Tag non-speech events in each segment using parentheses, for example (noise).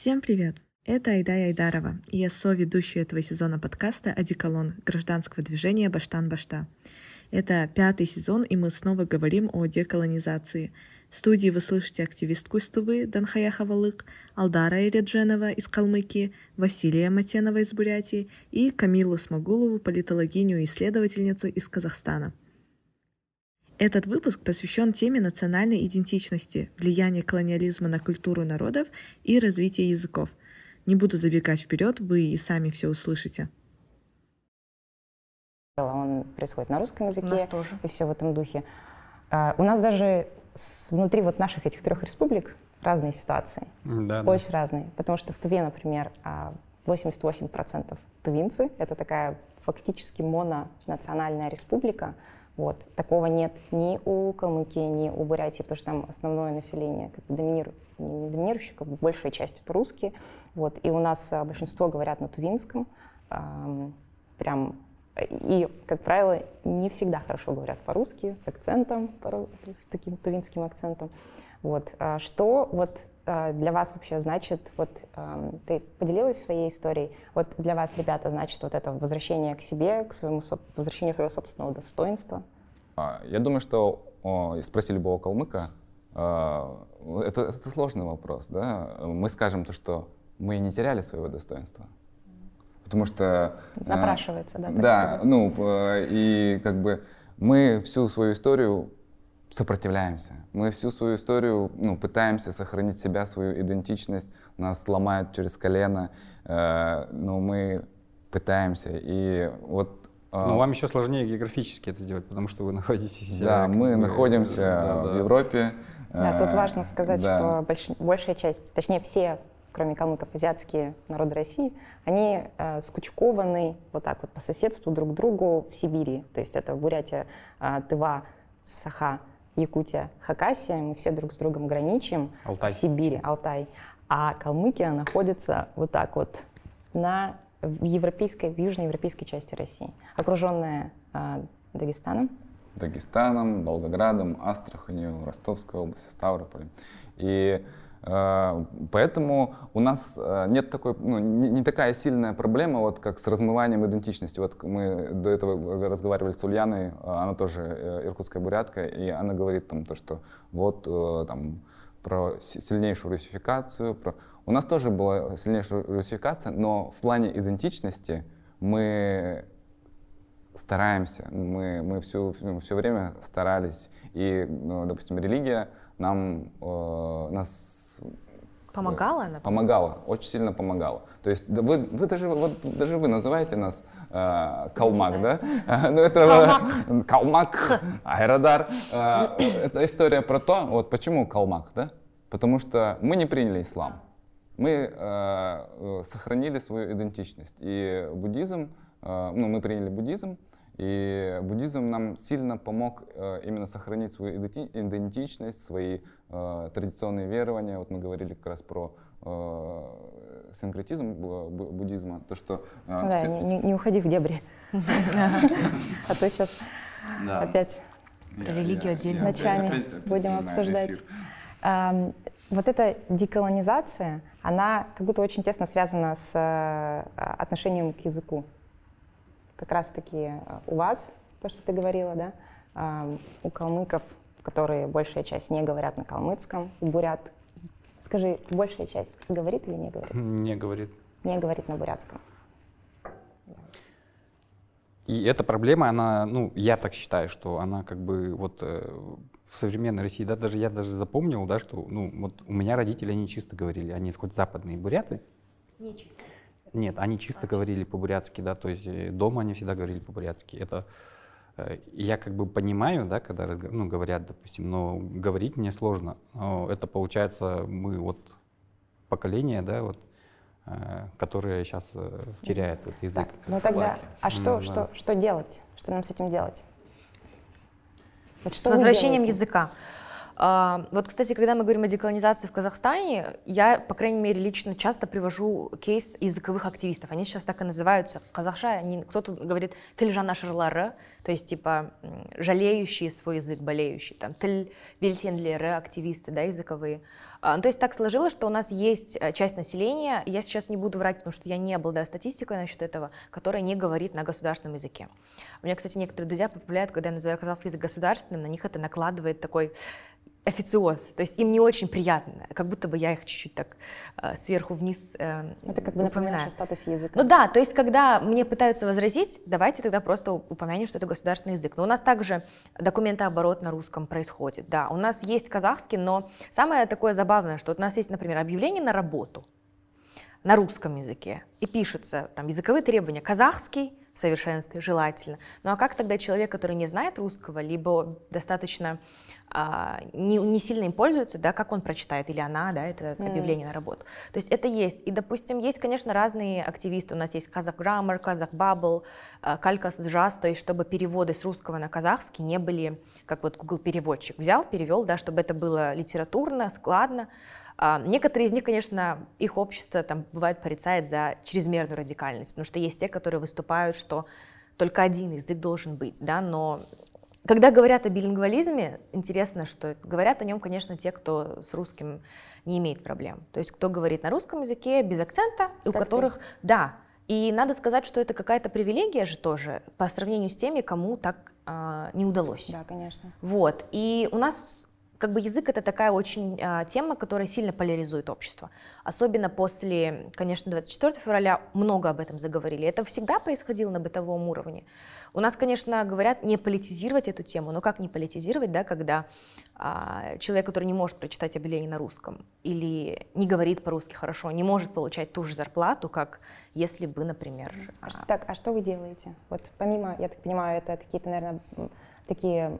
Всем привет! Это Айдай Айдарова, и я соведущая этого сезона подкаста «Одеколон» гражданского движения «Баштан-Башта». Это пятый сезон, и мы снова говорим о деколонизации. В студии вы слышите активистку из Тувы Данхая Хавалык, Алдара Иредженова из Калмыкии, Василия Матенова из Бурятии и Камилу Смогулову, политологиню и исследовательницу из Казахстана. Этот выпуск посвящен теме национальной идентичности, влияния колониализма на культуру народов и развития языков. Не буду забегать вперед, вы и сами все услышите. Он происходит на русском языке. У нас тоже. И все в этом духе. А, у нас даже внутри вот наших этих трех республик разные ситуации. Да, Очень да. разные. Потому что в Туве, например, 88% а, тувинцы. Это такая фактически мононациональная республика. Вот. Такого нет ни у Калмыкии, ни у Бурятии, потому что там основное население как бы доминирует, не доминирующее, как бы большая часть это русские. Вот. И у нас а, большинство говорят на тувинском, прям и, как правило, не всегда хорошо говорят по-русски, с акцентом, с таким тувинским акцентом. Вот. А что вот для вас вообще значит, вот ты поделилась своей историей, вот для вас, ребята, значит вот это возвращение к себе, к своему, возвращение своего собственного достоинства? А, я думаю, что спроси любого калмыка, а, это, это сложный вопрос, да? Мы скажем то, что мы не теряли своего достоинства, потому что... Напрашивается, да? да, сказать. ну, и как бы мы всю свою историю сопротивляемся. Мы всю свою историю ну, пытаемся сохранить себя, свою идентичность. Нас ломают через колено, э, но мы пытаемся. И вот э, но вам еще сложнее географически это делать, потому что вы (laughs) находитесь... Да, мы находимся да, в Европе. Да, тут важно сказать, да. что больш, большая часть, точнее все, кроме калмыков, азиатские народы России, они э, скучкованы вот так вот по соседству друг к другу в Сибири. То есть это Бурятия, э, Тыва, Саха, Якутия, Хакасия, мы все друг с другом граничим. Алтай. В Сибири, Алтай. А Калмыкия находится вот так вот на, в, европейской, в южноевропейской части России, окруженная э, Дагестаном. Дагестаном, Волгоградом, Астраханью, Ростовской областью, Ставрополем. И поэтому у нас э, нет такой, ну, не такая сильная проблема, вот как с размыванием идентичности. Вот мы до этого разговаривали с Ульяной, э, она тоже иркутская бурятка, и она говорит там то, что вот там про сильнейшую русификацию. Про... У нас тоже была сильнейшая русификация, но в плане идентичности мы стараемся, мы, мы все, все время старались. И, ну, допустим, религия нам, э, нас Помогала она? Помогала, очень сильно помогала. То есть вы, вы даже, вот, даже вы называете нас э, Калмак, да? (laughs) ну, это Калмак, Калмак (laughs) Айрадар. Э, это история про то, вот почему Калмак, да? Потому что мы не приняли ислам. Мы э, сохранили свою идентичность. И буддизм, э, ну, мы приняли буддизм, и буддизм нам сильно помог э, именно сохранить свою идентичность, свои э, традиционные верования. Вот мы говорили как раз про э, синкретизм буддизма, то что... Да, все, не, не уходи в дебри, (laughs) а то сейчас опять про религию отдельно. ночами будем обсуждать. Вот эта деколонизация, она как будто очень тесно связана с отношением к языку как раз-таки э, у вас, то, что ты говорила, да, у калмыков, которые большая часть не говорят на калмыцком, у бурят, скажи, большая часть говорит или не говорит? Не говорит. Не говорит на бурятском. И эта проблема, она, ну, я так считаю, что она как бы вот э, в современной России, да, даже я даже запомнил, да, что, ну, вот у меня родители, они чисто говорили, они хоть западные буряты. Не чисто. Нет, они чисто говорили по-бурятски, да, то есть э, дома они всегда говорили по-бурятски. Это э, я как бы понимаю, да, когда ну, говорят, допустим, но говорить мне сложно. Но это получается мы вот поколение, да, вот, э, которое сейчас теряет этот язык. Так, ну тогда, а что, ну, что, да. что делать? Что нам с этим делать? Вот что с возвращением языка. А, вот, кстати, когда мы говорим о деколонизации в Казахстане, я, по крайней мере, лично часто привожу кейс языковых активистов. Они сейчас так и называются. Казахша, они, кто-то говорит «тельжана шарлары», то есть, типа, жалеющие свой язык, болеющие. Там «тель бельсендлеры», активисты, да, языковые. А, ну, то есть так сложилось, что у нас есть э, часть населения, я сейчас не буду врать, потому что я не обладаю статистикой насчет этого, которая не говорит на государственном языке. У меня, кстати, некоторые друзья поправляют, когда я называю казахский язык государственным, на них это накладывает такой официоз, то есть им не очень приятно, как будто бы я их чуть-чуть так э, сверху вниз э, Это как бы напоминает о статусе языка. Ну да, то есть когда мне пытаются возразить, давайте тогда просто упомянем, что это государственный язык. Но у нас также документооборот на русском происходит, да. У нас есть казахский, но самое такое забавное, что вот у нас есть, например, объявление на работу на русском языке, и пишутся там языковые требования казахский, в совершенстве, желательно. Ну а как тогда человек, который не знает русского, либо достаточно а, не, не сильно им пользуется, да, как он прочитает, или она, да, это объявление mm. на работу. То есть это есть. И, допустим, есть, конечно, разные активисты. У нас есть Казах Граммар, Казах Бабл, Калькас Джаз, то есть чтобы переводы с русского на казахский не были, как вот Google переводчик взял, перевел, да, чтобы это было литературно, складно. А, некоторые из них, конечно, их общество там бывает порицает за чрезмерную радикальность, потому что есть те, которые выступают, что только один язык должен быть, да, но когда говорят о билингвализме, интересно, что говорят о нем, конечно, те, кто с русским не имеет проблем. То есть кто говорит на русском языке без акцента, у как которых, ты? да. И надо сказать, что это какая-то привилегия же тоже по сравнению с теми, кому так а, не удалось. Да, конечно. Вот. И у нас как бы язык это такая очень а, тема, которая сильно поляризует общество. Особенно после, конечно, 24 февраля много об этом заговорили. Это всегда происходило на бытовом уровне. У нас, конечно, говорят не политизировать эту тему, но как не политизировать, да, когда а, человек, который не может прочитать объявление на русском или не говорит по-русски хорошо, не может получать ту же зарплату, как если бы, например... А... Так, а что вы делаете? Вот помимо, я так понимаю, это какие-то, наверное, такие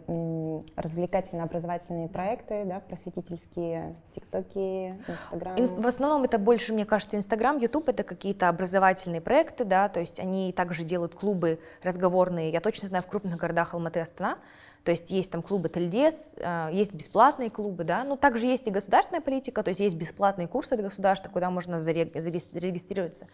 развлекательно-образовательные проекты, да, просветительские, тиктоки, инстаграм? В основном это больше, мне кажется, инстаграм, ютуб, это какие-то образовательные проекты, да, то есть они также делают клубы разговорные, я точно знаю, в крупных городах Алматы, Астана, то есть есть там клубы Тельдес, а, есть бесплатные клубы, да, но также есть и государственная политика, то есть есть бесплатные курсы от государства, куда можно зарегистрироваться.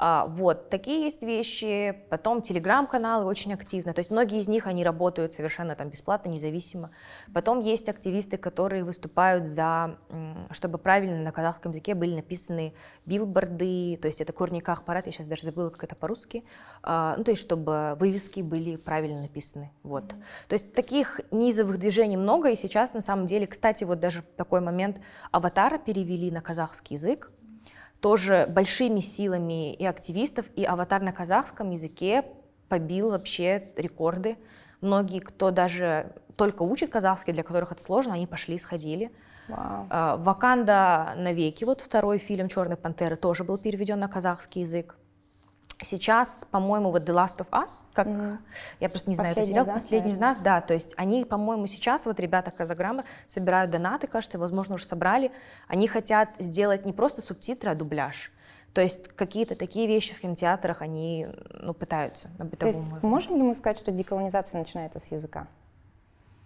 А, вот, такие есть вещи. Потом телеграм-каналы очень активно. То есть многие из них, они работают совершенно там бесплатно, независимо. Потом есть активисты, которые выступают за, чтобы правильно на казахском языке были написаны билборды, то есть это корниках парад, я сейчас даже забыла, как это по-русски. А, ну, то есть чтобы вывески были правильно написаны. Вот. То есть таких низовых движений много, и сейчас на самом деле, кстати, вот даже такой момент, аватара перевели на казахский язык, тоже большими силами и активистов, и аватар на казахском языке побил вообще рекорды. Многие, кто даже только учит казахский, для которых это сложно, они пошли, сходили. Wow. «Ваканда навеки», вот второй фильм «Черной пантеры» тоже был переведен на казахский язык. Сейчас, по-моему, вот The Last of Us, как mm-hmm. я просто не знаю, это сериал «Последний из нас», да, то есть они, по-моему, сейчас, вот ребята Казаграммар собирают донаты, кажется, возможно, уже собрали, они хотят сделать не просто субтитры, а дубляж. То есть какие-то такие вещи в кинотеатрах они ну, пытаются на бытовом То есть уровне. можем ли мы сказать, что деколонизация начинается с языка?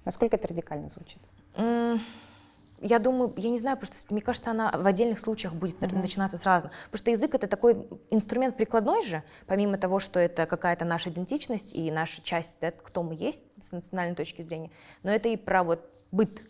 Насколько это радикально звучит? Mm я думаю, я не знаю, просто мне кажется, она в отдельных случаях будет mm-hmm. начинаться сразу. Потому что язык это такой инструмент прикладной же, помимо того, что это какая-то наша идентичность и наша часть, да, кто мы есть с национальной точки зрения, но это и про вот быт.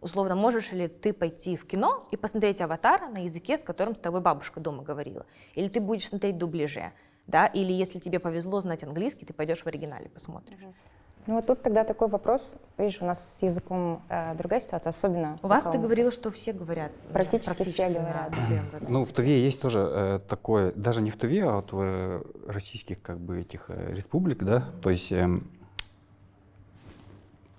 Условно, можешь ли ты пойти в кино и посмотреть аватара на языке, с которым с тобой бабушка дома говорила? Или ты будешь смотреть дубляже? Да? Или если тебе повезло знать английский, ты пойдешь в оригинале посмотришь. Mm-hmm. Ну вот тут тогда такой вопрос, видишь, у нас с языком э, другая ситуация, особенно... У вас ты говорила, что все говорят. Практически, практически все говорят. Да. Ну в Туве есть тоже э, такое, даже не в Туве, а вот в э, российских как бы этих э, республик, да, то есть э,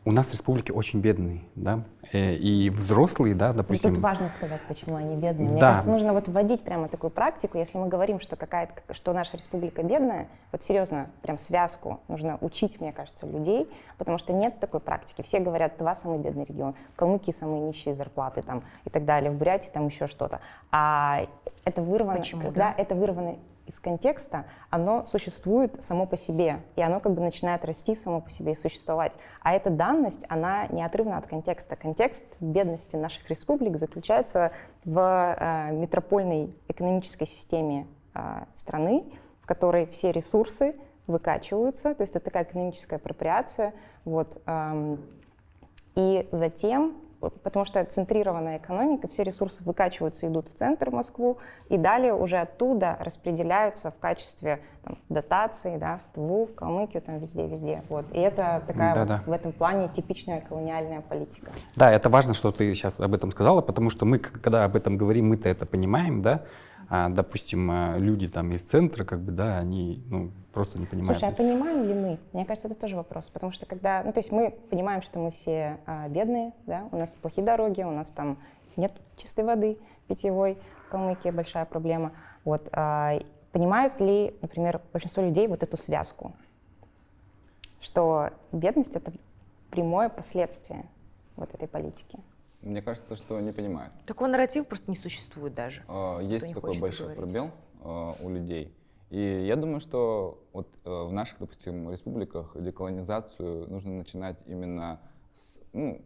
у нас республики очень бедные, да, э, и взрослые, да, допустим. И тут важно сказать, почему они бедные. Мне да. кажется, нужно вот вводить прямо такую практику, если мы говорим, что какая-то, что наша республика бедная, вот серьезно, прям связку нужно учить, мне кажется, людей, потому что нет такой практики. Все говорят, два самый бедный регион, Калмыкии самые нищие зарплаты там и так далее, в Бурятии там еще что-то. А это вырвано, Почему, когда да? это вырвано из контекста, оно существует само по себе, и оно как бы начинает расти само по себе и существовать. А эта данность, она неотрывна от контекста. Контекст бедности наших республик заключается в э, метропольной экономической системе э, страны, в которой все ресурсы выкачиваются, то есть это такая экономическая апроприация, вот, эм, и затем потому что центрированная экономика, все ресурсы выкачиваются, идут в центр, в Москву, и далее уже оттуда распределяются в качестве там, дотаций, да, в Тву, в Калмыкию, там везде-везде. Вот. И это такая да, вот, да. в этом плане типичная колониальная политика. Да, это важно, что ты сейчас об этом сказала, потому что мы, когда об этом говорим, мы-то это понимаем, да, а, допустим, а, люди там из центра, как бы, да, они, ну, просто не понимают. Слушай, а понимаем ли мы? Мне кажется, это тоже вопрос, потому что когда, ну, то есть мы понимаем, что мы все а, бедные, да, у нас плохие дороги, у нас там нет чистой воды питьевой, в Калмыкии большая проблема, вот, а, понимают ли, например, большинство людей вот эту связку, что бедность — это прямое последствие вот этой политики? Мне кажется, что не понимают. Такой нарратив просто не существует даже. А, есть такой большой пробел а, у людей. И я думаю, что вот э, в наших, допустим, республиках деколонизацию нужно начинать именно с, ну,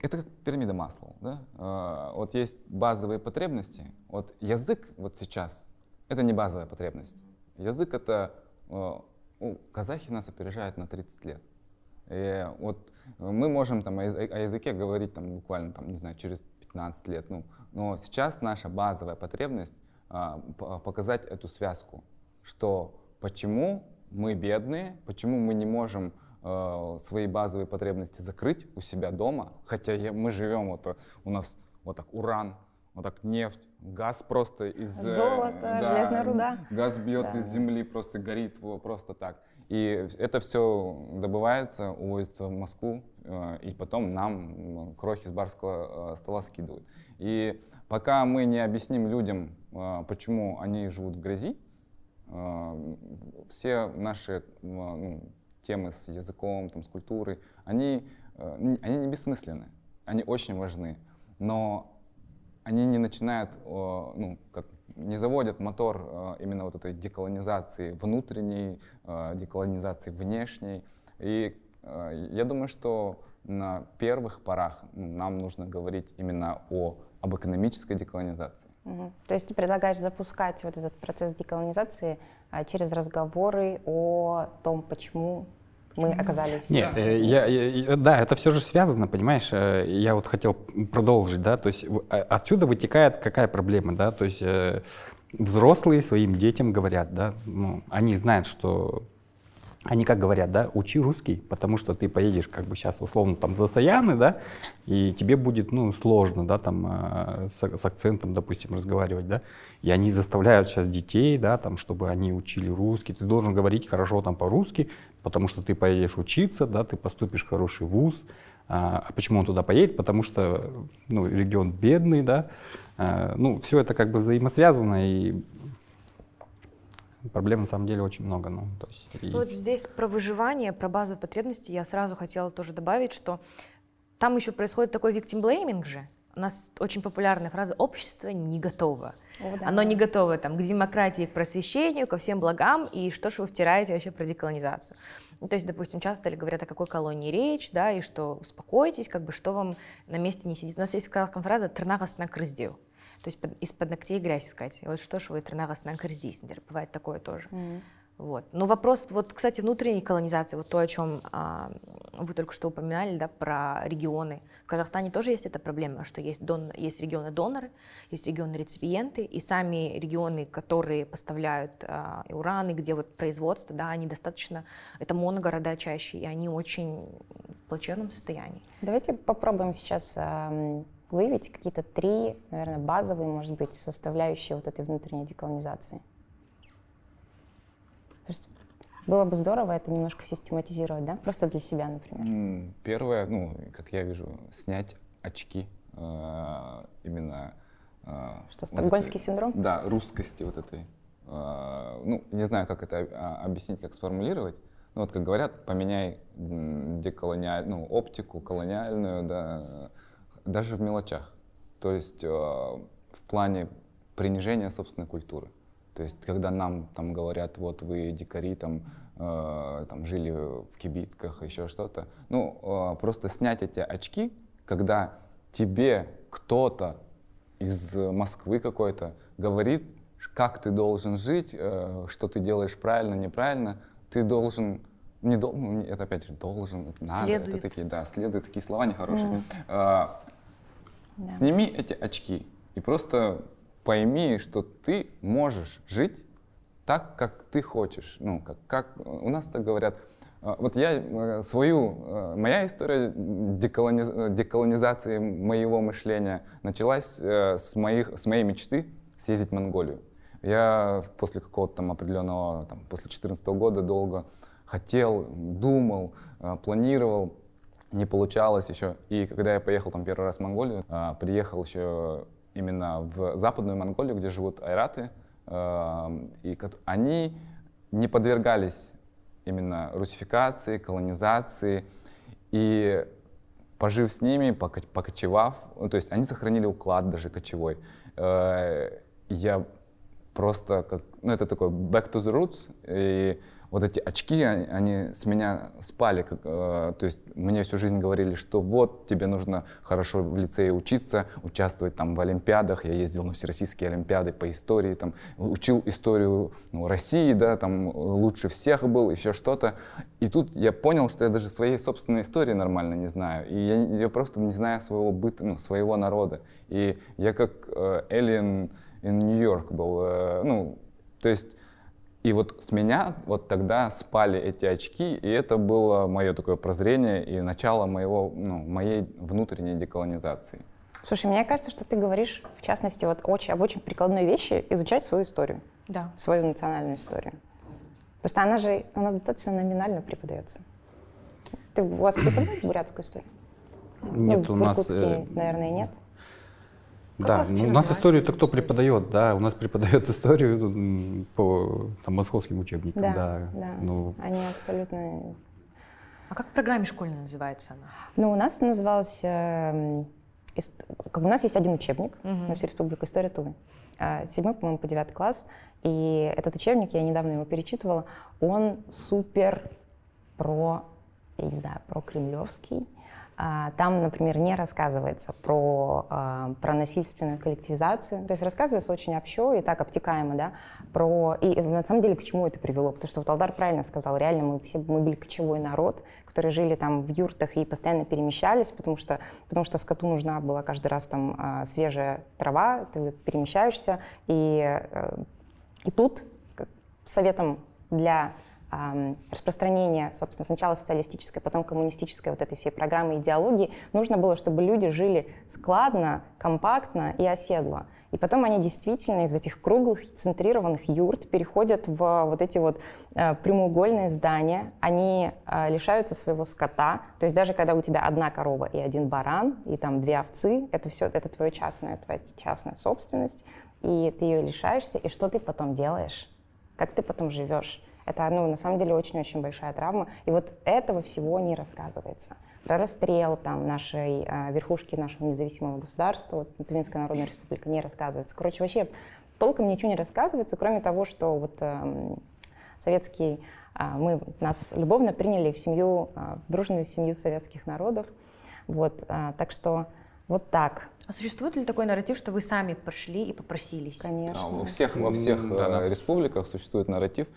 это как пирамида масла, да? А, вот есть базовые потребности. Вот язык вот сейчас это не базовая потребность. Язык это ну, казахи нас опережают на 30 лет. И вот мы можем там о языке говорить там буквально там, не знаю, через 15 лет. Ну, но сейчас наша базовая потребность а, показать эту связку, что почему мы бедные, почему мы не можем э, свои базовые потребности закрыть у себя дома, хотя я, мы живем вот у нас вот так уран, вот так нефть, газ просто из золото, да, железная руда, газ бьет да. из земли, просто горит просто так. И это все добывается, увозится в Москву, э, и потом нам крохи с барского э, стола скидывают. И пока мы не объясним людям, э, почему они живут в грязи, все наши ну, темы с языком, там, с культурой, они, они не бессмысленны, они очень важны, но они не начинают, ну, как не заводят мотор э, именно вот этой деколонизации внутренней, э, деколонизации внешней. И э, я думаю, что на первых порах нам нужно говорить именно о, об экономической деколонизации. Угу. То есть ты предлагаешь запускать вот этот процесс деколонизации а, через разговоры о том, почему мы оказались... Нет, э, я, я, да, это все же связано, понимаешь, э, я вот хотел продолжить, да, то есть а, отсюда вытекает какая проблема, да, то есть э, взрослые своим детям говорят, да, ну, они знают, что они как говорят, да, учи русский, потому что ты поедешь как бы сейчас условно там за Саяны, да, и тебе будет, ну, сложно, да, там э, с, с акцентом, допустим, разговаривать, да, и они заставляют сейчас детей, да, там, чтобы они учили русский, ты должен говорить хорошо там по-русски, потому что ты поедешь учиться, да, ты поступишь в хороший вуз, а, а почему он туда поедет? Потому что, ну, регион бедный, да, а, ну, все это как бы взаимосвязано, и Проблем на самом деле очень много. Ну, то есть, и... Вот здесь про выживание, про базовые потребности я сразу хотела тоже добавить, что там еще происходит такой victim blaming же. У нас очень популярная фраза «общество не готово». О, да. Оно не готово там, к демократии, к просвещению, ко всем благам, и что же вы втираете вообще про деколонизацию? Ну, то есть, допустим, часто ли говорят, о какой колонии речь, да, и что успокойтесь, как бы, что вам на месте не сидит. У нас есть фраза «трнагас на крыздеу». То есть из-под ногтей грязь искать. И вот что ж вы тренагас на корзиснер. Бывает такое тоже. Mm-hmm. Вот. Но вопрос, вот, кстати, внутренней колонизации, вот то, о чем а, вы только что упоминали, да, про регионы. В Казахстане тоже есть эта проблема, что есть, дон, есть регионы-доноры, есть регионы-реципиенты, и сами регионы, которые поставляют а, уран, где вот производство, да, они достаточно, это моногорода чаще, и они очень в плачевном состоянии. Давайте попробуем сейчас а, выявить какие-то три, наверное, базовые, может быть, составляющие вот этой внутренней деколонизации? Было бы здорово это немножко систематизировать, да? Просто для себя, например. Первое, ну, как я вижу, снять очки э, именно... Э, Что, стокгольмский вот синдром? Да, русскости вот этой. Э, ну, не знаю, как это а, объяснить, как сформулировать. Ну, вот как говорят, поменяй деколониальную, ну, оптику колониальную, да, даже в мелочах. То есть э, в плане принижения собственной культуры. То есть, когда нам там говорят, вот вы дикари, там, э, там жили в кибитках, еще что-то, ну, э, просто снять эти очки, когда тебе кто-то из Москвы какой-то говорит, как ты должен жить, э, что ты делаешь правильно, неправильно, ты должен не должен, это опять же должен, это надо, Следует. это такие, да, следует, такие слова нехорошие. Мгм. А, Да. Сними эти очки и просто пойми, что ты можешь жить так, как ты хочешь. Ну, как, как у нас так говорят. А, Вот я э, свою, э, моя история деколониз- деколонизации моего мышления началась э, с, моих, с моей мечты съездить в Монголию. Я после какого-то там определенного, там, после 2014 года долго хотел, думал, э, планировал, не получалось еще. И когда я поехал там первый раз в Монголию, приехал еще именно в западную Монголию, где живут айраты, а, и они не подвергались именно русификации, колонизации, и пожив с ними, поко- покочевав, ну, то есть они сохранили уклад даже кочевой. Э, Я просто как, ну это такой back to the roots, и вот эти очки, они, они с меня спали, как, э, то есть мне всю жизнь говорили, что вот тебе нужно хорошо в лицее учиться, участвовать там в олимпиадах, я ездил на всероссийские олимпиады по истории, там учил историю ну, России, да, там лучше всех был, еще что-то, и тут я понял, что я даже своей собственной истории нормально не знаю, и я, я просто не знаю своего быта, ну, своего народа, и я как э, alien in York был, э, ну, то есть и вот с меня вот тогда спали эти очки, и это было мое такое прозрение и начало моего, ну, моей внутренней деколонизации. Слушай, мне кажется, что ты говоришь, в частности, вот очень, об очень прикладной вещи изучать свою историю, Да. свою национальную историю. Потому что она же у нас достаточно номинально преподается. Ты, у вас преподают бурятскую историю? Нет, ну, у в нас... Иркутске, э, наверное, нет. Как да, ну, у нас историю-то кто преподает, да, у нас преподает (laughs) историю по там, московским учебникам, Да, да. да. Ну, Они абсолютно... А как в программе школьной называется она? Ну, у нас это называлось... эм, ис- как бы у нас есть один учебник Мгм. на всю республику «История Тувы». А, Седьмой, по-моему, по девятый класс. И этот учебник, я недавно его перечитывала, он супер про, я не знаю, про кремлевский. А, Там, например, не рассказывается про, а, про насильственную коллективизацию. То есть рассказывается очень общо и так обтекаемо, да, про... И на самом деле к чему это привело? Потому что вот Алдар правильно сказал, реально мы все мы были кочевой народ, которые жили там в юртах и постоянно перемещались, потому что, потому что скоту нужна была каждый раз там а, свежая трава, ты перемещаешься, и, э, и тут советом для распространения, собственно, сначала социалистической, потом коммунистической вот этой всей программы идеологии, нужно было, чтобы люди жили складно, компактно и оседло. И потом они действительно из этих круглых, центрированных юрт переходят в вот эти вот э, прямоугольные здания, они э, лишаются своего скота, то есть даже когда у тебя одна корова и один баран, и там две овцы, это все, это твоя частная, твоя частная собственность, и ты ее лишаешься, и что ты потом делаешь? Как ты потом живешь? Это, ну, на самом деле, очень-очень большая травма. И вот этого всего не рассказывается. Про расстрел там, нашей э, верхушки нашего независимого государства, вот, Тувинская Народная Республика, не рассказывается. Короче, вообще толком ничего не рассказывается, кроме того, что вот эм, советский, а, мы, нас любовно приняли в семью, а, в дружную семью советских народов. Вот, а, так что вот так, А существует ли такой нарратив, что вы сами пошли и попросились? конечно. А во всех, во всех э, да-да. республиках существует нарратив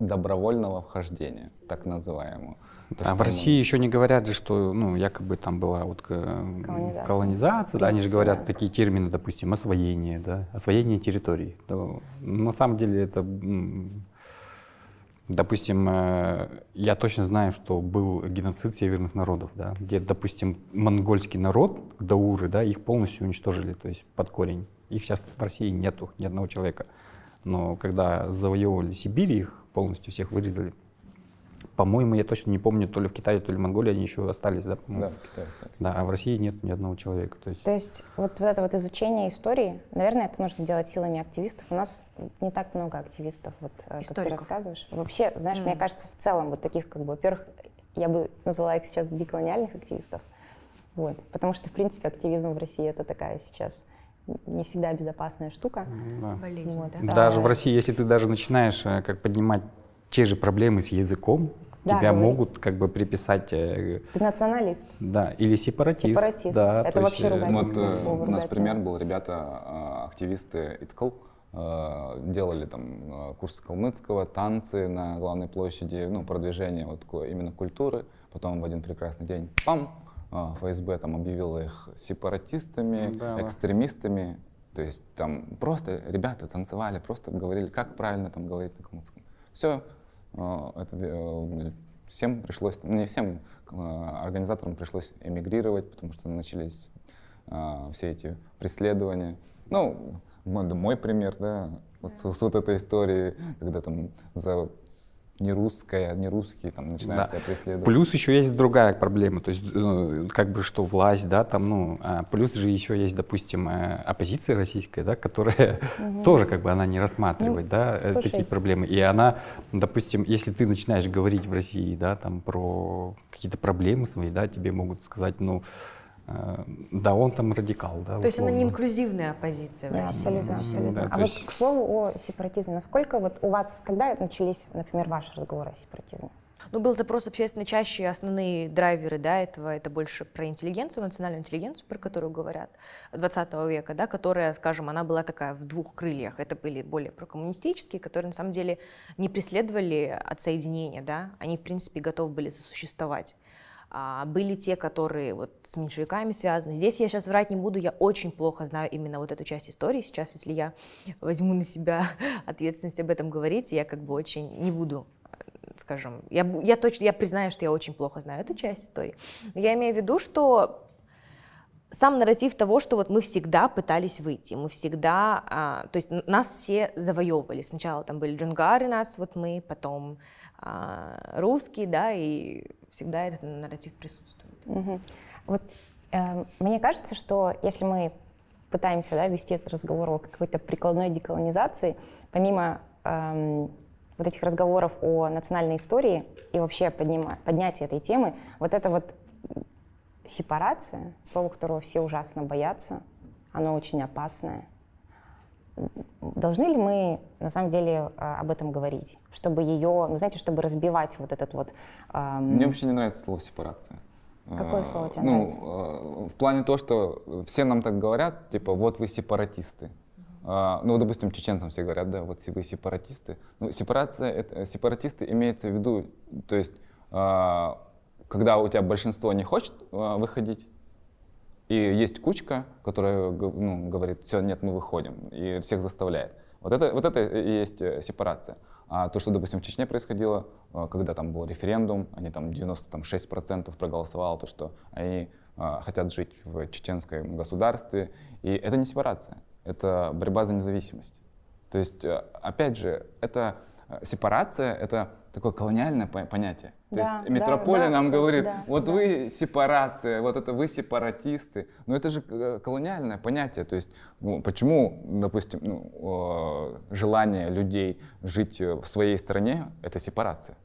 добровольного вхождения, так называемого. То, а в мы- России еще не говорят же, что, ну, якобы там была вот Колонизация. колонизация, да, они же говорят да. такие термины, допустим, освоение, да, освоение территорий. То на самом деле это, допустим, э, я точно знаю, что был геноцид северных народов, да, где, допустим, монгольский народ, дауры, да, их полностью уничтожили, то есть под корень. Их сейчас в России нету, ни одного человека. Но когда завоевывали Сибирь, их полностью всех вырезали. По-моему, я точно не помню, то ли в Китае, то ли в Монголии они еще остались, да? Да, в Китае остались. Да, а в России нет ни одного человека. То есть, То есть вот это вот изучение истории, наверное, это нужно делать силами активистов. У нас не так много активистов, вот э, как ты Историков. рассказываешь. Вообще, знаешь, мне М. кажется, в целом вот таких, как бы, во-первых, я бы назвала их сейчас деколониальных активистов, вот, потому что, в принципе, активизм в России это такая сейчас не всегда безопасная штука. Да. Болезнь, Вот. да? Даже в Да. России, если ты даже начинаешь э, как поднимать те же проблемы с языком, Да, тебя говори. могут как бы приписать, э, Ты националист. да, или сепаратист. Сепаратист. Да, Это то вообще есть, э, ругательство. Вот Ругательное э, слово, у нас ругательное. пример был, ребята, активисты ИТКЛ, делали там курсы калмыцкого, танцы на главной площади, ну, продвижение вот именно культуры. Потом в один прекрасный день, пам, ФСБ там объявила их сепаратистами, Да, да. экстремистами. То есть там просто ребята танцевали, просто говорили, как правильно там говорить на калмыцком. Все, это э, всем пришлось, не всем э, организаторам пришлось эмигрировать, потому что начались а, все эти преследования. Ну, мой пример, да, вот с, с вот этой историей, когда там за не русское, не русские там начинают Да. тебя преследовать. Плюс еще есть другая проблема, то есть э, как бы что власть, да, там, ну, а плюс же еще есть, допустим, э, оппозиция российская, да, которая тоже как бы она не рассматривает, Ну, да, э, слушай. такие проблемы. И она, допустим, если ты начинаешь говорить в России, да, там про какие-то проблемы свои, да, тебе могут сказать, ну, да, он там радикал, да. То есть она не инклюзивная оппозиция в Да, России. абсолютно, абсолютно. Да, а вот есть- к слову о сепаратизме, насколько вот у вас, когда начались, например, ваши разговоры о сепаратизме? Ну, был запрос общественной чаще, основные драйверы, да, этого, это больше про интеллигенцию, национальную интеллигенцию, про которую говорят, 20 века, да, которая, скажем, она была такая в двух крыльях. Это были более прокоммунистические, которые на самом деле не преследовали отсоединения, да, они, в принципе, готовы были сосуществовать. А были те, которые вот с меньшевиками связаны. Здесь я сейчас врать не буду, я очень плохо знаю именно вот эту часть истории. Сейчас, если я возьму на себя (laughs) ответственность об этом говорить, я как бы очень не буду скажем, я, я точно, я признаю, что я очень плохо знаю эту часть истории. Но я имею в виду, что сам нарратив того, что вот мы всегда пытались выйти, мы всегда, а, то есть нас все завоевывали. Сначала там были джунгары нас, вот мы, потом а, русские, да, и всегда этот нарратив присутствует. Мгм. Вот э, мне кажется, что если мы пытаемся да, вести этот разговор о какой-то прикладной деколонизации, помимо эм, вот этих разговоров о национальной истории и вообще поднима- поднятия этой темы, вот это вот сепарация, слово которого все ужасно боятся, оно очень опасное. Должны ли мы на самом деле э, об этом говорить, чтобы ее, ну знаете, чтобы разбивать вот этот вот... эм, Мне вообще не нравится слово сепарация. Какое Э, слово тебе ну, нравится? э, В плане того, что все нам так говорят, типа, вот вы сепаратисты. А, Ну, допустим, чеченцам все говорят, да, вот вы сепаратисты. Ну, сепарация, это, сепаратисты имеется в виду, то есть, а, когда у тебя большинство не хочет а, выходить, и есть кучка, которая ну, говорит, все, нет, мы выходим, и всех заставляет. Вот это, вот это и есть э, сепарация. А то, что, допустим, в Чечне происходило, э, когда там был референдум, они там 96% проголосовало, то, что они э, хотят жить в чеченском государстве, и это не сепарация, это борьба за независимость. То есть, опять же, это сепарация, это такое колониальное по- понятие. То Да, есть метрополия да, нам кстати, говорит, да, вот да. вы сепарация, вот это вы сепаратисты. Но это же э, колониальное понятие. То есть ну, почему, допустим, ну, э, желание людей жить э, в своей стране — это сепарация?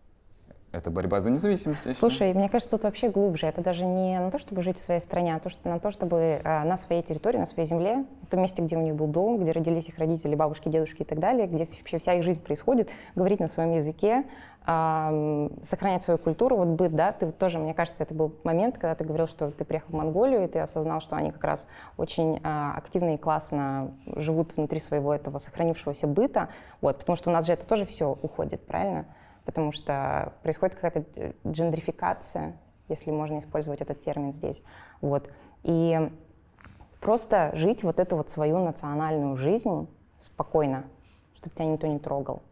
Это борьба за независимость. считаю. Слушай, мне кажется, тут вообще глубже. Это даже не на то, чтобы жить в своей стране, а то, что, на то, чтобы э, на своей территории, на своей земле, в том месте, где у них был дом, где родились их родители, бабушки, дедушки и так далее, где вообще вся их жизнь происходит, говорить на своем языке, ам, сохранять свою культуру, вот быт, да, ты тоже, мне кажется, это был момент, когда ты говорил, что ты приехал в Монголию, и ты осознал, что они как раз очень а, активно и классно живут внутри своего этого сохранившегося быта, вот, потому что у нас же это тоже все уходит, правильно? Потому что происходит какая-то э, джендрификация, если можно использовать этот термин здесь, вот, и просто жить вот эту вот свою национальную жизнь спокойно, чтобы тебя никто не трогал.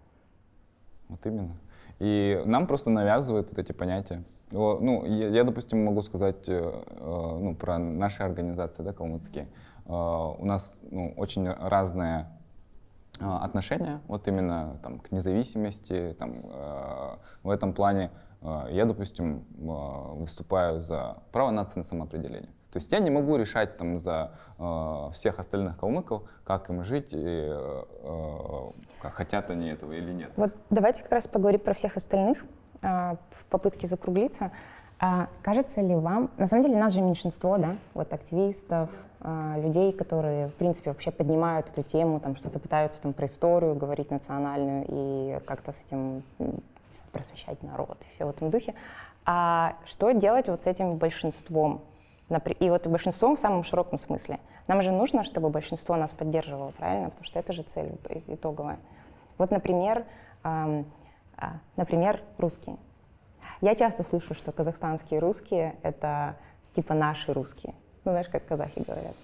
Вот именно. И нам просто навязывают вот эти понятия. Ну, я, я, допустим, могу сказать э, э, ну, про наши организации, да, калмыцкие. У нас ну, очень разные э, отношения, вот именно там, к независимости. Там, э, в этом плане э, я, допустим, э, выступаю за право нации на самоопределение. То есть я не могу решать там, за э, всех остальных калмыков, как им жить, и, э, э, как хотят они этого или нет. Вот давайте как раз поговорим про всех остальных а, в попытке закруглиться. А кажется ли вам, на самом деле нас же меньшинство, да, вот активистов, а, людей, которые, в принципе, вообще поднимают эту тему, там что-то пытаются там про историю говорить национальную и как-то с этим просвещать народ и все в этом духе. А что делать вот с этим большинством? И вот большинством в самом широком смысле. Нам же нужно, чтобы большинство нас поддерживало, правильно? Потому что это же цель итоговая. Вот, например, эм, например, русские. Я часто слышу, что казахстанские русские — это типа наши русские. Ну, знаешь, как казахи говорят.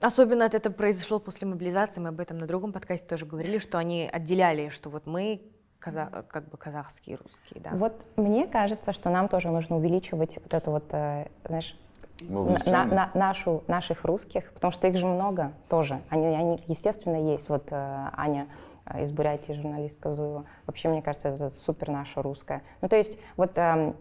Особенно это произошло после мобилизации, мы об этом на другом подкасте тоже говорили, что они отделяли, что вот мы каза как бы казахские русские, да. Вот мне кажется, что нам тоже нужно увеличивать вот эту вот, э, знаешь, на, на, нашу, наших русских, потому что их же много тоже. Они, они естественно, есть. Вот э, Аня из Бурятии, журналистка Зуева. Вообще, мне кажется, это супер наша русская. Ну, то есть, вот э,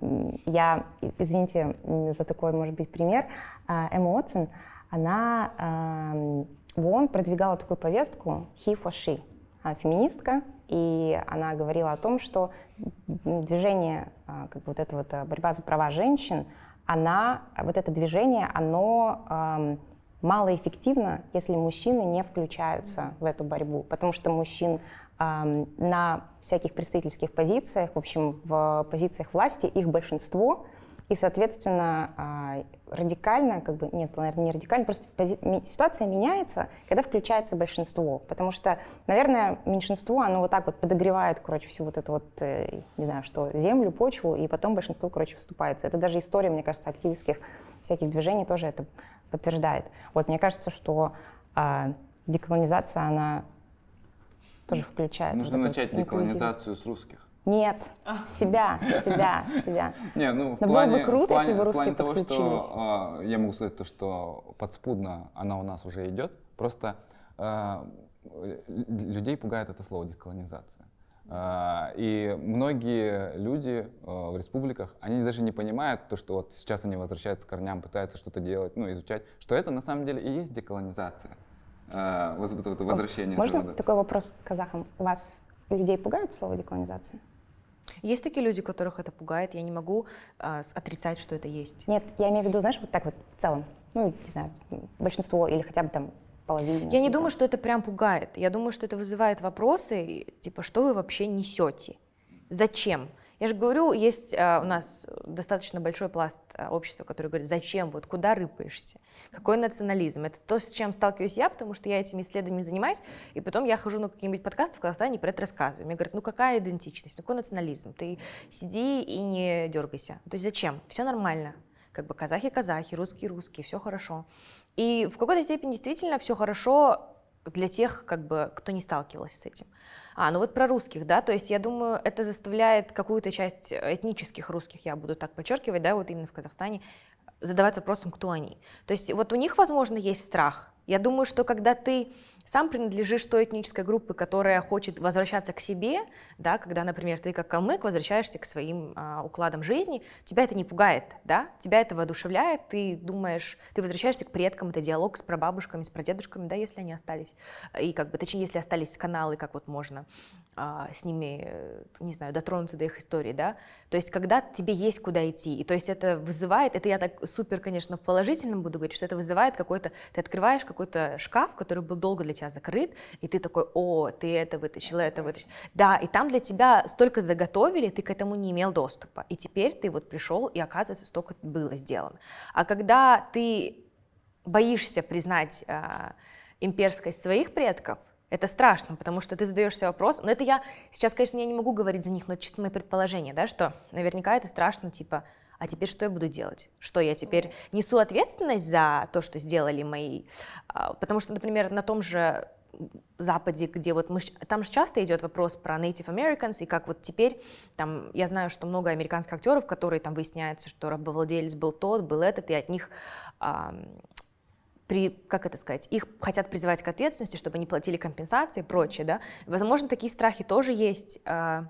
я, извините за такой, может быть, пример, э, Эмма Отсон, она э, в ООН продвигала такую повестку «he for she». Она феминистка, и она говорила о том, что движение, э, как бы вот эта вот э, борьба за права женщин, она, вот это движение, оно э, малоэффективно, если мужчины не включаются в эту борьбу, потому что мужчин э, на всяких представительских позициях, в общем, в позициях власти их большинство, и, соответственно, э, радикально, как бы, нет, наверное, не радикально, просто пози- ситуация меняется, когда включается большинство, потому что, наверное, меньшинство, оно вот так вот подогревает, короче, всю вот эту вот, э, не знаю, что, землю, почву, и потом большинство, короче, вступается. Это даже история, мне кажется, активистских всяких движений тоже это подтверждает. Вот мне кажется, что а, деколонизация, она тоже включает. Нужно вот начать деколонизацию с русских. Нет, а. себя, себя, себя. (laughs) Не, ну в Но плане, было бы круто, в плане, если бы русские в плане того, что э, я могу сказать то, что подспудно она у нас уже идет. Просто э, людей пугает это слово деколонизация. А, и многие люди а, в республиках, они даже не понимают то, что вот сейчас они возвращаются к корням, пытаются что-то делать, ну, изучать, что это на самом деле и есть деколонизация, а, вот это возвращение. Можно завода. такой вопрос к казахам? Вас людей пугает слово деколонизация? Есть такие люди, которых это пугает, я не могу а, отрицать, что это есть. Нет, я имею в виду, знаешь, вот так вот в целом, ну, не знаю, большинство или хотя бы там половине. Я не думаю, что это прям пугает. Я думаю, что это вызывает вопросы, типа, что вы вообще несете? Зачем? Я же говорю, есть а, у нас достаточно большой пласт а, общества, который говорит, зачем, вот куда рыпаешься, какой национализм. Это то, с чем сталкиваюсь я, потому что я этими исследованиями занимаюсь, и потом я хожу на какие-нибудь подкасты в Казахстане и про это рассказываю. Мне говорят, ну какая идентичность, какой национализм, ты сиди и не дергайся. То есть зачем? Все нормально. Как бы казахи-казахи, русские-русские, все хорошо. И в какой-то степени действительно все хорошо для тех, как бы, кто не сталкивался с этим. А, ну вот про русских, да, то есть я думаю, это заставляет какую-то часть этнических русских, я буду так подчеркивать, да, вот именно в Казахстане, задавать вопросом, кто они. То есть вот у них, возможно, есть страх. Я думаю, что когда ты сам принадлежишь той этнической группе, которая хочет возвращаться к себе, да, когда, например, ты как калмык возвращаешься к своим а, укладам жизни, тебя это не пугает, да, тебя это воодушевляет, ты думаешь, ты возвращаешься к предкам, это диалог с прабабушками, с прадедушками, да, если они остались, и как бы, точнее, если остались каналы, как вот можно а, с ними, э, не знаю, дотронуться до их истории, да, то есть когда тебе есть куда идти, и то есть это вызывает, это я так супер, конечно, в положительном буду говорить, что это вызывает какой-то, ты открываешь какой-то шкаф, который был долго для тебя закрыт, и ты такой, о, ты это вытащил, это вытащил. Да, и там для тебя столько заготовили, ты к этому не имел доступа. И теперь ты вот пришел, и оказывается, столько было сделано. А когда ты боишься признать э, имперскость своих предков, это страшно, потому что ты задаешься вопрос, но это я, сейчас, конечно, я не могу говорить за них, но это чисто мои предположения, да, что наверняка это страшно, типа, а теперь что я буду делать? Что я теперь несу ответственность за то, что сделали мои? А, потому что, например, на том же Западе, где вот мы, там же часто идет вопрос про Native Americans, и как вот теперь, там, я знаю, что много американских актеров, которые там выясняется, что рабовладелец был тот, был этот, и от них а, при, как это сказать, их хотят призывать к ответственности, чтобы они платили компенсации и прочее, да. Возможно, такие страхи тоже есть. А,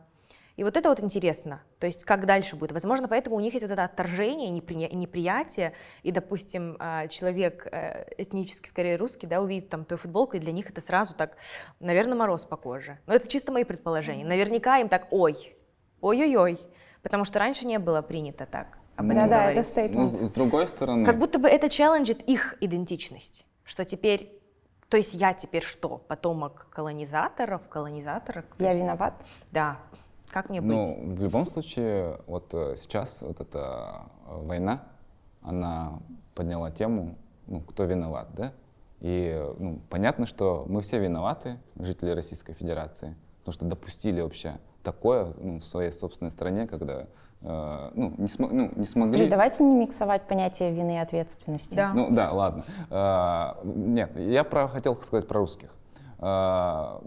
и вот это вот интересно, то есть как дальше будет. Возможно, поэтому у них есть вот это отторжение, неприятие, и, допустим, а, человек э, этнически, скорее русский, да, увидит там твою футболку, и для них это сразу так, наверное, мороз по коже. Но это чисто мои предположения. Наверняка им так, ой, ой-ой-ой, потому что раньше не было принято так. об этом Да-да, говорить. это стейт. Ну, с, другой стороны, Как будто бы это челленджит их идентичность, что теперь, то есть я теперь что, потомок колонизаторов, колонизаторов? То Я есть- виноват? Да. Как мне ну, быть? в любом случае, вот э, сейчас вот эта э, война, она подняла тему, ну, кто виноват, да? И э, ну, понятно, что мы все виноваты, жители Российской Федерации, потому что допустили вообще такое ну, в своей собственной стране, когда э, ну, не, смо- ну, не смогли... Слушай, давайте не миксовать понятие вины и ответственности. Да. Ну да, ладно. А, нет, я про, хотел сказать про русских. А,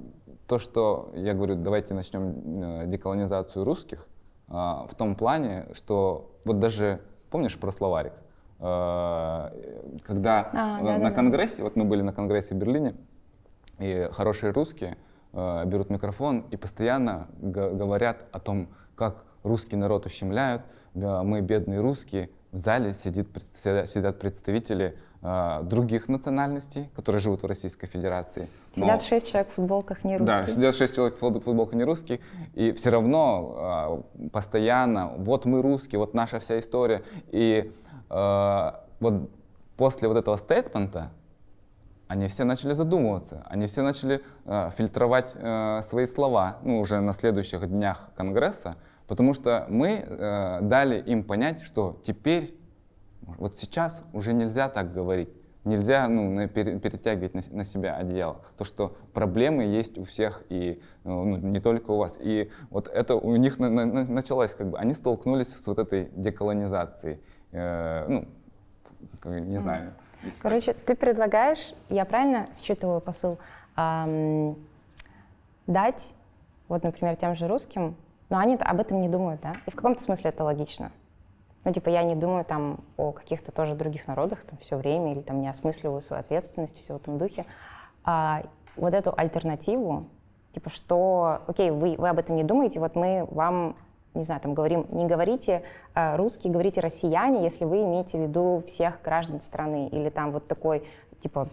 то, что я говорю, давайте начнем э, деколонизацию русских, а, в том плане, что вот даже, помнишь про словарик? А, когда А, на- да-да-да. на конгрессе, вот мы были на конгрессе в Берлине, и хорошие русские э, берут микрофон и постоянно говорят о том, как русский народ ущемляют, да, мы бедные русские. В зале сидит, сидят представители э, других национальностей, которые живут в Российской Федерации. Сидят шесть человек в футболках не да, русских. сидят шесть человек в футбол- футболке не русские, и все равно а, постоянно, вот мы русские, вот наша вся история. И а, вот после вот этого стейтмента они все начали задумываться, они все начали а, фильтровать а, свои слова, ну, уже на следующих днях Конгресса, потому что мы а, дали им понять, что теперь, вот сейчас уже нельзя так говорить. Нельзя ну, перетягивать на, на себя одеяло. То, что проблемы есть у всех, и ну, не только у вас. И вот это у них на- на- на- началось, как бы, они столкнулись с вот этой деколонизацией. Э, ну, не знаю. Короче, ты предлагаешь, я правильно считываю посыл, ам, дать, вот, например, тем же русским, но они об этом не думают, да? И в каком-то смысле это логично. Ну, типа, я не думаю там о каких-то тоже других народах там все время, или там не осмысливаю свою ответственность, все в этом духе. А вот эту альтернативу, типа, что, окей, вы, вы об этом не думаете, вот мы вам, не знаю, там говорим, не говорите э, русский, говорите россияне, если вы имеете в виду всех граждан страны, или там вот такой, типа,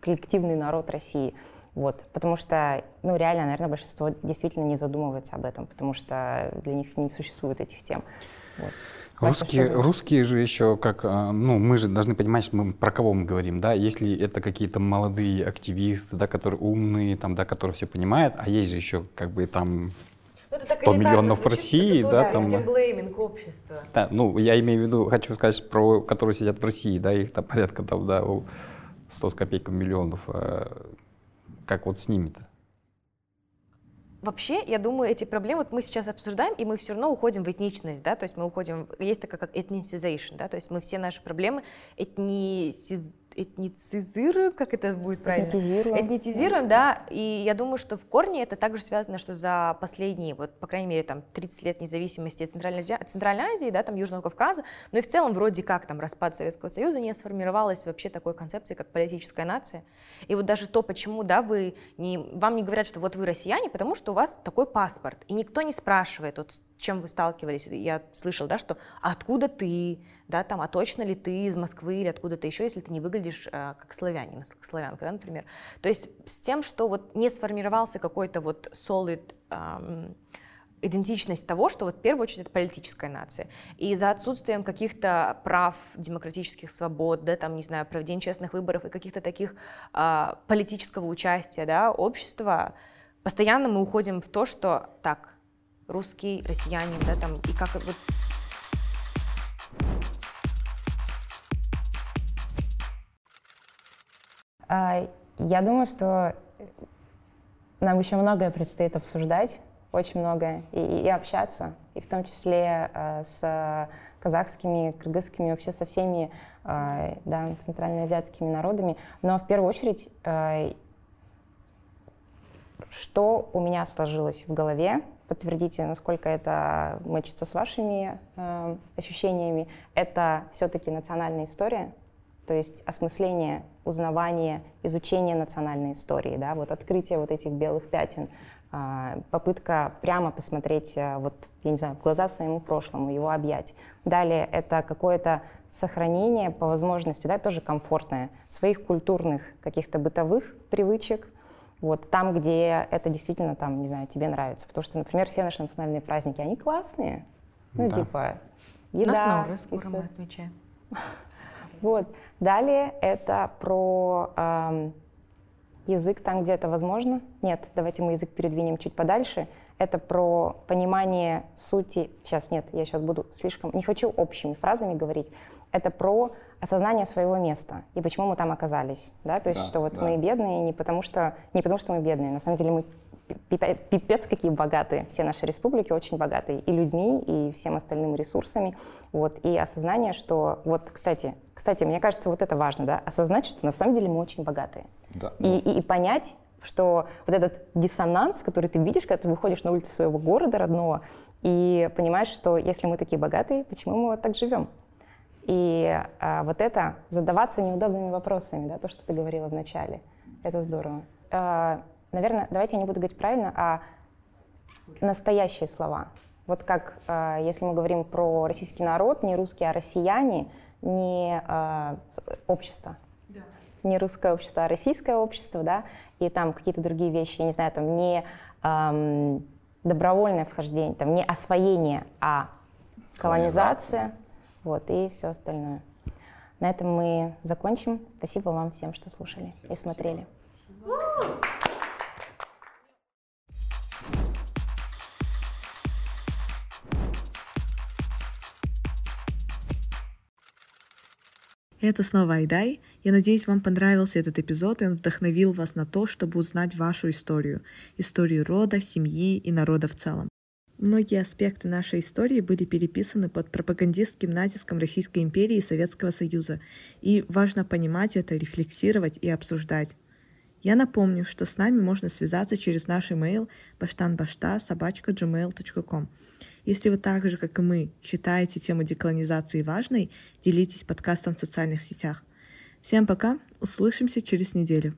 коллективный народ России. Вот, потому что, ну, реально, наверное, большинство действительно не задумывается об этом, потому что для них не существует этих тем. Вот. Русские, русские же еще как, а, ну, мы же должны понимать, что мы, про кого мы говорим, да, если это какие-то молодые активисты, да, которые умные, там, да, которые все понимают, а есть же еще как бы там, Ну, это так 100 элитарно миллионов звучит, России, это да, там, victim-blaming общества. да, ну, я имею в виду, хочу сказать про, которые сидят в России, да, их там (laughs) порядка там, да, у 100 с копейками миллионов, а как вот с ними-то? Вообще, я думаю, эти проблемы вот мы сейчас обсуждаем, и мы все равно уходим в этничность, да, то есть мы уходим, есть такая как этницизation, да, то есть мы все наши проблемы этнисиз- этницизируем, как это будет правильно? Этнизируем. Этнитизируем, да, и я думаю, что в корне это также связано, что за последние, вот, по крайней мере, там, 30 лет независимости Центральной Азии, Центральной Азии, да, там, Южного Кавказа, ну и в целом вроде как там распад Советского Союза не сформировалась вообще такой концепции, как политическая нация. И вот даже то, почему, да, вы не, вам не говорят, что вот вы россияне, потому что у вас такой паспорт, и никто не спрашивает, вот с чем вы сталкивались, я слышал, да, что «А откуда ты, да, там, а точно ли ты из Москвы или откуда ты еще, если ты не выглядишь э, как славянин, как славянка, да, например. То есть с тем, что вот не сформировался какой-то вот solid ам, идентичность того, что вот в первую очередь это политическая нация. И за отсутствием каких-то прав, демократических свобод, да, там, не знаю, проведения честных выборов и каких-то таких а, политического участия, да, общества, постоянно мы уходим в то, что так, русский, россиянин, да, там, и как вот Я думаю, что нам еще многое предстоит обсуждать, очень многое, и, и общаться, и в том числе э, с казахскими, кыргызскими, вообще со всеми э, да, центральноазиатскими народами. Но в первую очередь, э, что у меня сложилось в голове, подтвердите, насколько это мэчится с вашими э, ощущениями, это все-таки национальная история, то есть осмысление, узнавание, изучение национальной истории, да, вот открытие вот этих белых пятен, а, попытка прямо посмотреть, а, вот, я не знаю, в глаза своему прошлому, его объять. Далее это какое-то сохранение по возможности, да, тоже комфортное, своих культурных каких-то бытовых привычек, вот там, где это действительно, там, не знаю, тебе нравится. Потому что, например, все наши национальные праздники, они классные. Ну, Да. типа, еда. У нас Наурыз и скоро мы отмечаем. Вот. Далее это про эм, язык там, где это возможно. Нет, давайте мы язык передвинем чуть подальше. Это про понимание сути. Сейчас нет, я сейчас буду слишком... Не хочу общими фразами говорить. Это про осознание своего места и почему мы там оказались. Да? То есть, Да, что вот да. мы бедные не потому, что, не потому, что мы бедные. На самом деле мы пипе- пипец какие богатые. Все наши республики очень богатые и людьми, и всем остальным ресурсами. Вот. И осознание, что... Вот, кстати, кстати, мне кажется, вот это важно, да? Осознать, что на самом деле мы очень богатые. Да, И, ну, и, и понять, что вот этот диссонанс, который ты видишь, когда ты выходишь на улицу своего города родного, и понимаешь, что если мы такие богатые, почему мы вот так живем? И а, вот это, задаваться неудобными вопросами, да, то, что ты говорила в начале, это здорово. А, наверное, давайте я не буду говорить правильно, а настоящие слова. Вот как, а, если мы говорим про российский народ, не русские, а россияне, не а, общество, не русское общество, а российское общество, да, и там какие-то другие вещи, я не знаю, там не ам, добровольное вхождение, там не освоение, а колонизация, вот, и все остальное. На этом мы закончим. Спасибо вам всем, что слушали и смотрели. Это снова Айдай. Я надеюсь, вам понравился этот эпизод, и он вдохновил вас на то, чтобы узнать вашу историю. Историю рода, семьи и народа в целом. Многие аспекты нашей истории были переписаны под пропагандистским натиском Российской империи и Советского Союза, и важно понимать это, рефлексировать и обсуждать. Я напомню, что с нами можно связаться через наш email bashtanbashta.gmail.com. Если вы так же, как и мы, считаете тему деколонизации важной, делитесь подкастом в социальных сетях. Всем пока, услышимся через неделю.